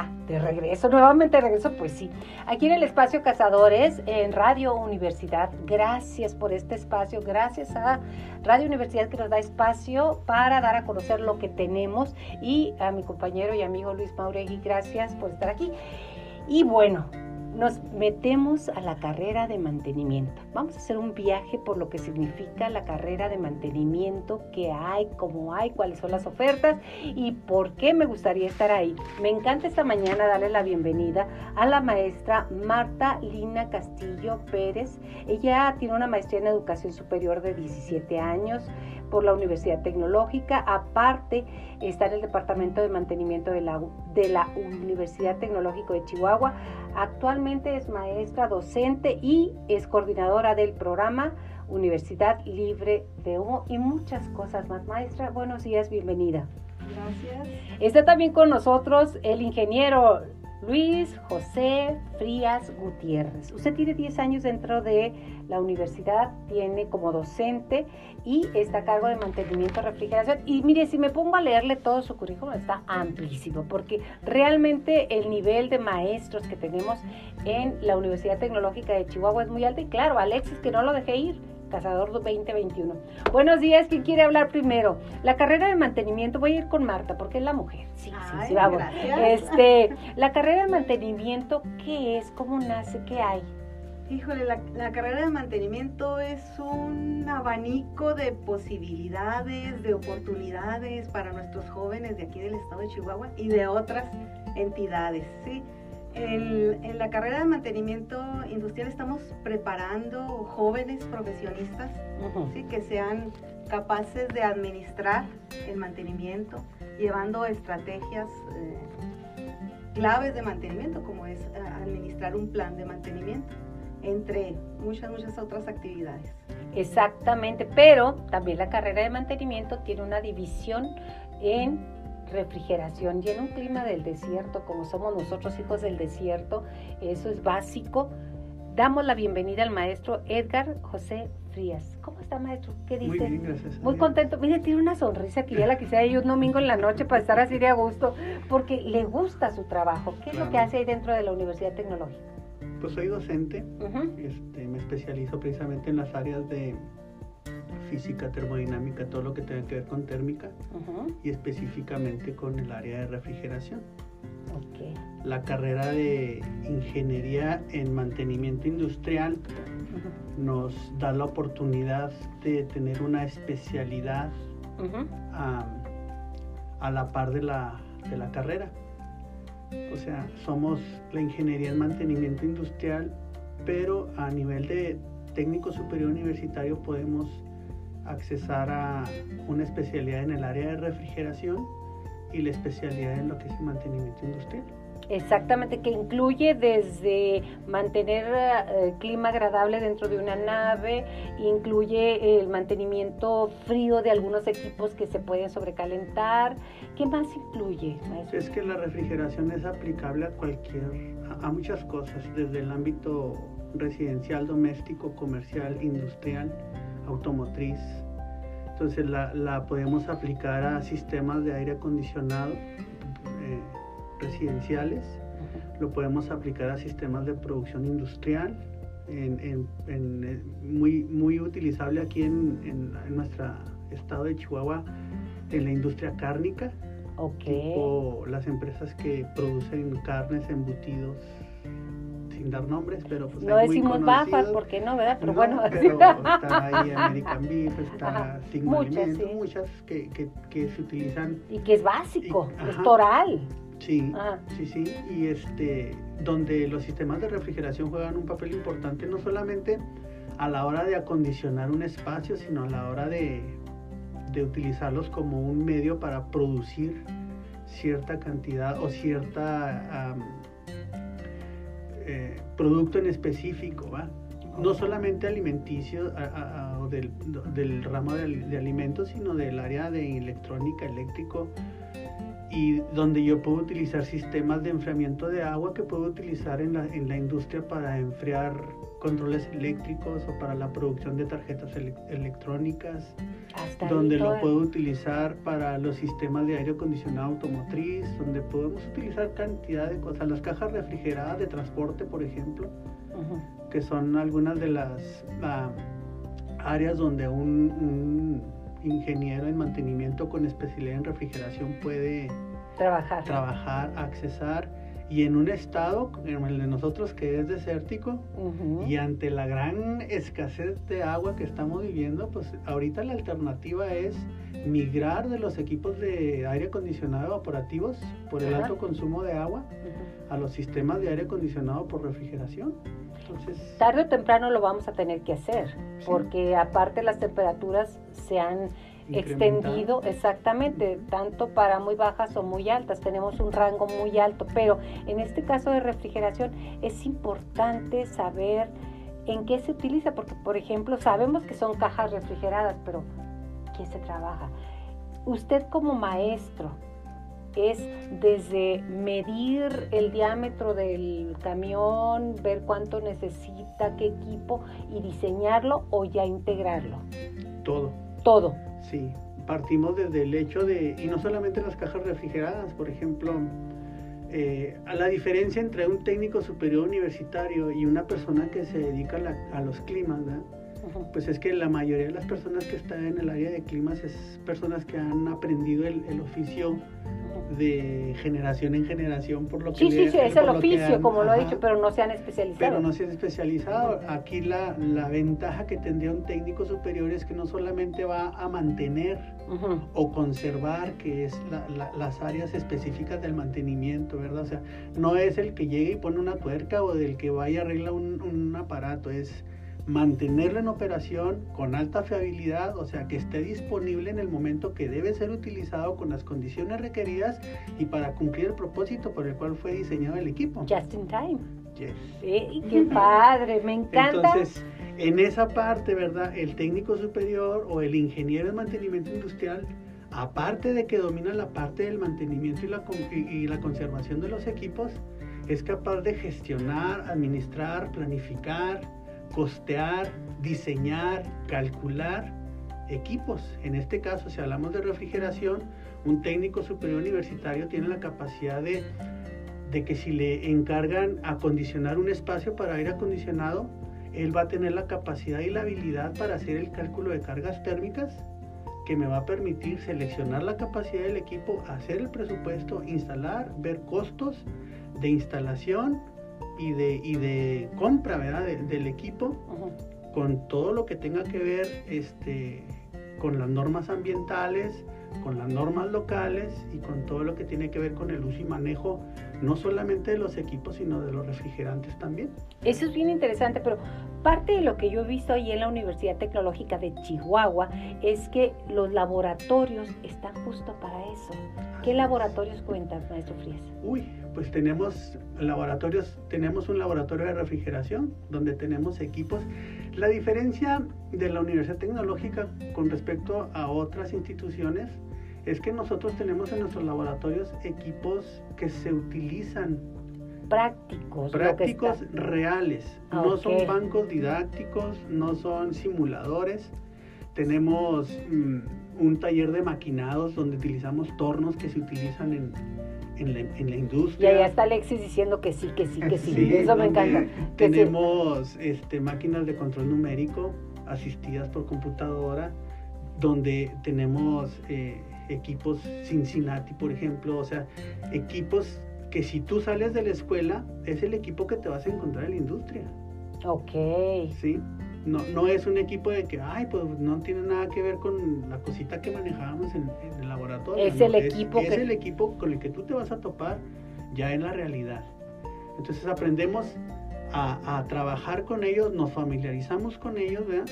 ya, de regreso, nuevamente regreso, pues sí. Aquí en el espacio Cazadores, en Radio Universidad, gracias por este espacio, gracias a Radio Universidad que nos da espacio para dar a conocer lo que tenemos y a mi compañero y amigo Luis Mauregui, gracias por estar aquí. Y bueno, nos metemos a la carrera de mantenimiento. Vamos a hacer un viaje por lo que significa la carrera de mantenimiento, qué hay, cómo hay, cuáles son las ofertas y por qué me gustaría estar ahí. Me encanta esta mañana darle la bienvenida a la maestra Marta Lina Castillo Pérez. Ella tiene una maestría en educación superior de 17 años por la Universidad Tecnológica. Aparte, está en el Departamento de Mantenimiento de la, de la Universidad Tecnológica de Chihuahua. Actualmente es maestra docente y es coordinadora del programa Universidad Libre de Humo y muchas cosas más. Maestra, buenos días, bienvenida. Gracias. Está también con nosotros el ingeniero Luis José Frías Gutiérrez. Usted tiene 10 años dentro de la universidad, tiene como docente y está a cargo de mantenimiento, refrigeración. Y mire, si me pongo a leerle todo su currículum, está amplísimo, porque realmente el nivel de maestros que tenemos en la Universidad Tecnológica de Chihuahua es muy alto. Y claro, Alexis, que no lo dejé ir Cazador 2021. Buenos días, ¿quién quiere hablar primero? La carrera de mantenimiento, voy a ir con Marta, porque es la mujer. Sí, sí, sí, vamos. Este, la carrera de mantenimiento, ¿qué es? ¿Cómo nace? ¿Qué hay? Híjole, la, la, carrera de mantenimiento es un abanico de posibilidades, de oportunidades para nuestros jóvenes de aquí del estado de Chihuahua y de otras entidades, ¿sí? En la carrera de mantenimiento industrial estamos preparando jóvenes profesionistas ¿sí? que sean capaces de administrar el mantenimiento, llevando estrategias eh, claves de mantenimiento, como es eh, administrar un plan de mantenimiento, entre muchas, muchas otras actividades. Exactamente, pero también la carrera de mantenimiento tiene una división en refrigeración y en un clima del desierto, como somos nosotros hijos del desierto, eso es básico. Damos la bienvenida al maestro Edgar José Frías. ¿Cómo está, maestro? ¿Qué dice? Muy bien, gracias. Muy contento. Mire, tiene una sonrisa que ya la quisiera yo un domingo en la noche para estar así de a gusto, porque le gusta su trabajo. ¿Qué es lo que hace ahí dentro de la Universidad Tecnológica? Pues soy docente, este, me especializo precisamente en las áreas de física, termodinámica, todo lo que tenga que ver con térmica y específicamente con el área de refrigeración. La carrera de ingeniería en mantenimiento industrial nos da la oportunidad de tener una especialidad a, la par de la, de la carrera. O sea, somos la ingeniería en mantenimiento industrial, pero a nivel de técnico superior universitario podemos accesar a una especialidad en el área de refrigeración y la especialidad en lo que es el mantenimiento industrial. Exactamente, que incluye desde mantener el eh, clima agradable dentro de una nave, incluye el mantenimiento frío de algunos equipos que se pueden sobrecalentar. ¿Qué más incluye? Es que la refrigeración es aplicable a cualquier, a muchas cosas, desde el ámbito residencial, doméstico, comercial, industrial automotriz. Entonces la, podemos aplicar a sistemas de aire acondicionado eh, residenciales, lo podemos aplicar a sistemas de producción industrial, en, eh, muy, muy utilizable aquí en, nuestro estado de Chihuahua en la industria cárnica, okay. las empresas que producen carnes, embutidos, sin dar nombres, pero pues no decimos bajas porque no, ¿verdad? Pero bueno. Pero está ahí American Beef, está Sigma muchas, muchas que, que, que, se utilizan. Y que es básico, es toral. Sí, sí, sí, y este, donde los sistemas de refrigeración juegan un papel importante no solamente a la hora de acondicionar un espacio, sino a la hora de, de utilizarlos como un medio para producir cierta cantidad o cierta eh, producto en específico, ¿va? No solamente alimenticio o del, ramo de, alimentos, sino del área de electrónica, eléctrico y donde yo puedo utilizar sistemas de enfriamiento de agua que puedo utilizar en la, en la industria para enfriar controles eléctricos o para la producción de tarjetas electrónicas, donde lo puedo utilizar para los sistemas de aire acondicionado automotriz, donde podemos utilizar cantidad de cosas, las cajas refrigeradas de transporte, por ejemplo, que son algunas de las ah, áreas donde un ingeniero en mantenimiento con especialidad en refrigeración puede trabajar, trabajar accesar y en un estado, en el de nosotros que es desértico, y ante la gran escasez de agua que estamos viviendo, pues ahorita la alternativa es migrar de los equipos de aire acondicionado evaporativos por el alto consumo de agua a los sistemas de aire acondicionado por refrigeración. Entonces, Tarde o temprano lo vamos a tener que hacer, porque aparte las temperaturas se han extendido exactamente, tanto para muy bajas o muy altas. Tenemos un rango muy alto, pero en este caso de refrigeración es importante saber en qué se utiliza, porque por ejemplo sabemos que son cajas refrigeradas, pero ¿qué se trabaja? Usted como maestro, es desde medir el diámetro del camión, ver cuánto necesita, qué equipo y diseñarlo o ya integrarlo. Todo. Todo. Sí, partimos desde el hecho de, y no solamente las cajas refrigeradas, por ejemplo, eh, a la diferencia entre un técnico superior universitario y una persona que se dedica a, los climas, pues es que la mayoría de las personas que están en el área de climas es personas que han aprendido el, el oficio de generación en generación por lo que sí sí sí es el oficio como lo he dicho pero no se han especializado. Pero no se han especializado. Aquí la, la, ventaja que tendría un técnico superior es que no solamente va a mantener o conservar que es la, las áreas específicas del mantenimiento verdad o sea no es el que llegue y pone una tuerca o del que vaya y arregla un, un aparato es mantenerlo en operación con alta fiabilidad, o sea, que esté disponible en el momento que debe ser utilizado con las condiciones requeridas y para cumplir el propósito por el cual fue diseñado el equipo. Just in time. Yes. Sí, qué padre, me encanta. Entonces, en esa parte, ¿verdad? El técnico superior o el ingeniero de mantenimiento industrial, aparte de que domina la parte del mantenimiento y la, y la conservación de los equipos, es capaz de gestionar, administrar, planificar, costear, diseñar, calcular equipos. En este caso, si hablamos de refrigeración, un técnico superior universitario tiene la capacidad de, de que si le encargan acondicionar un espacio para aire acondicionado, él va a tener la capacidad y la habilidad para hacer el cálculo de cargas térmicas que me va a permitir seleccionar la capacidad del equipo, hacer el presupuesto, instalar, ver costos de instalación, y de, y de compra ¿verdad? del equipo con todo lo que tenga que ver este, con las normas ambientales, con las normas locales y con todo lo que tiene que ver con el uso y manejo no solamente de los equipos, sino de los refrigerantes también. Eso es bien interesante, pero parte de lo que yo he visto ahí en la Universidad Tecnológica de Chihuahua es que los laboratorios están justo para eso. ¿Qué laboratorios cuentan, maestro Frías? Uy, pues tenemos laboratorios, tenemos un laboratorio de refrigeración donde tenemos equipos. La diferencia de la Universidad Tecnológica con respecto a otras instituciones es que nosotros tenemos en nuestros laboratorios equipos que se utilizan prácticos. Prácticos reales. Ah, no son bancos didácticos, no son simuladores. Tenemos mm, un taller de maquinados donde utilizamos tornos que se utilizan en, en, la, en la, industria. Y ahí está Alexis diciendo que sí, que sí, que sí. Eso me encanta. Tenemos este, máquinas de control numérico asistidas por computadora donde tenemos eh, equipos Cincinnati, por ejemplo, o sea, equipos que si tú sales de la escuela es el equipo que te vas a encontrar en la industria. Ok. Sí no, no es un equipo de que, ay, pues no tiene nada que ver con la cosita que manejábamos en, el laboratorio. Es el equipo. Es, el equipo con el que tú te vas a topar ya en la realidad. Entonces aprendemos a, trabajar con ellos, nos familiarizamos con ellos, ¿verdad?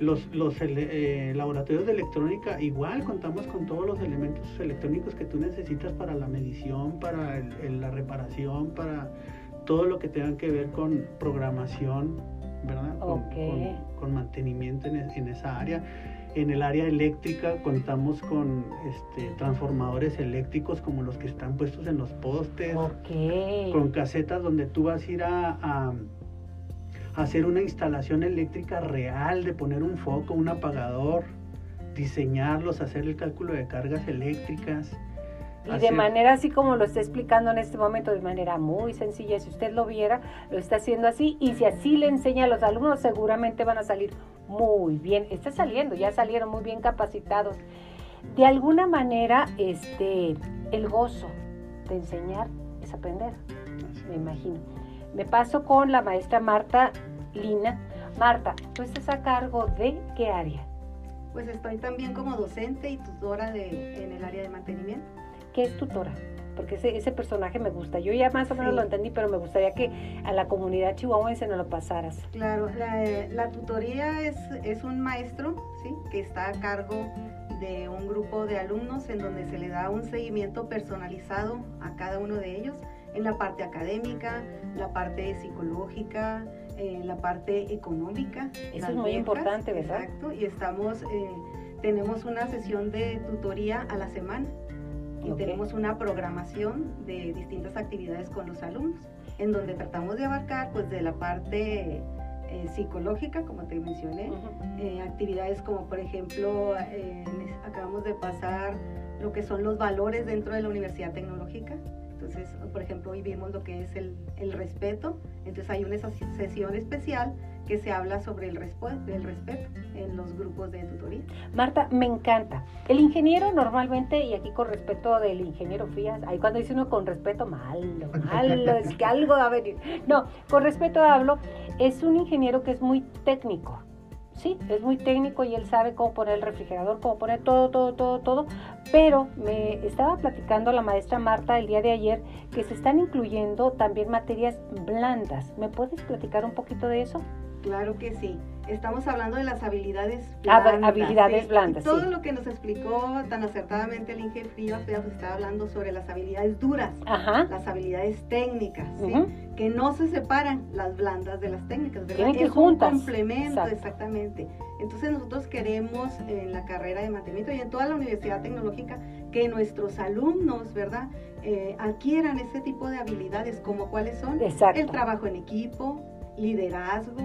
Los, los eh, laboratorios de electrónica, igual contamos con todos los elementos electrónicos que tú necesitas para la medición, para la reparación, para todo lo que tenga que ver con programación, ¿verdad? Con, mantenimiento en, esa área. En el área eléctrica contamos con este, transformadores eléctricos como los que están puestos en los postes, Ok. con casetas donde tú vas a ir a hacer una instalación eléctrica real, de poner un foco, un apagador, diseñarlos, hacer el cálculo de cargas eléctricas. Y de manera así como lo está explicando en este momento, de manera muy sencilla, si usted lo viera, lo está haciendo así y si así le enseña a los alumnos, seguramente van a salir muy bien. Está saliendo, ya salieron muy bien capacitados. De alguna manera, este, el gozo de enseñar es aprender, me imagino. Me paso con la maestra Marta Lina. Marta, tú estás a cargo de qué área? Pues estoy también como docente y tutora de, en el área de mantenimiento. ¿Qué es tutora? Porque ese, ese personaje me gusta. Yo ya más o menos Sí. lo entendí, pero me gustaría que a la comunidad chihuahuense nos lo pasaras. Claro, la, la tutoría es, es un maestro ¿sí? que está a cargo de un grupo de alumnos en donde se le da un seguimiento personalizado a cada uno de ellos en la parte académica, la parte psicológica, eh, la parte económica. Eso es muy becas, importante, ¿verdad? Exacto, y estamos, eh, tenemos una sesión de tutoría a la semana y tenemos una programación de distintas actividades con los alumnos, en donde tratamos de abarcar pues de la parte eh, psicológica, como te mencioné, eh, actividades como por ejemplo, acabamos de pasar lo que son los valores dentro de la Universidad Tecnológica. Entonces, por ejemplo, hoy vimos lo que es el, el respeto. Entonces hay una ses- sesión especial que se habla sobre el, el respeto en los grupos de tutoría. Marta, me encanta. El ingeniero normalmente, y aquí con respeto del ingeniero Fías, ahí cuando dice uno con respeto, malo, malo, es que algo va a venir. No, con respeto hablo, es un ingeniero que es muy técnico. Sí, es muy técnico y él sabe cómo poner el refrigerador, cómo poner todo, todo, todo, todo. Pero me estaba platicando la maestra Marta el día de ayer que se están incluyendo también materias blandas. ¿Me puedes platicar un poquito de eso? Claro que sí. Estamos hablando de las habilidades Ah, blandas. habilidades sí. blandas, todo sí. lo que nos explicó tan acertadamente el Inge Frías, pues, estaba hablando sobre las habilidades duras, Ajá. las habilidades técnicas, ¿sí? Que no se separan las blandas de las técnicas, ¿verdad? Tienen que es un juntas. complemento, Exacto. exactamente. Entonces nosotros queremos en la carrera de mantenimiento y en toda la Universidad Tecnológica que nuestros alumnos, ¿verdad? Eh, adquieran ese tipo de habilidades, como cuáles son Exacto. el trabajo en equipo, liderazgo,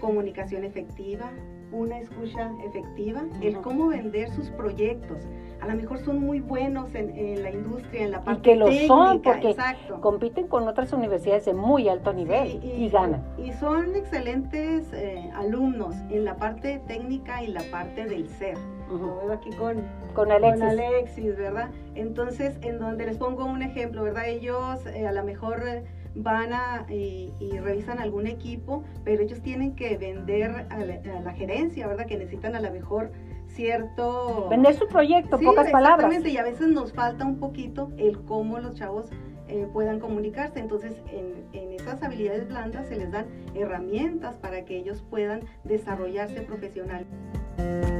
comunicación efectiva, una escucha efectiva, el cómo vender sus proyectos. A lo mejor son muy buenos en, en la industria, en la parte que lo técnica, son, porque exacto. compiten con otras universidades de muy alto nivel Sí, y, ganan. Y son excelentes eh, alumnos en la parte técnica y la parte del ser. Lo veo aquí con, Con Alexis. con Alexis, ¿verdad? Entonces, en donde les pongo un ejemplo, ¿verdad? Ellos eh, a lo mejor eh, van a y, y revisan algún equipo, pero ellos tienen que vender a la, a la gerencia, ¿verdad? Que necesitan a lo mejor cierto... Vender su proyecto, Sí, pocas palabras. exactamente, y a veces nos falta un poquito el cómo los chavos eh, puedan comunicarse. Entonces, en, en esas habilidades blandas se les dan herramientas para que ellos puedan desarrollarse profesionalmente.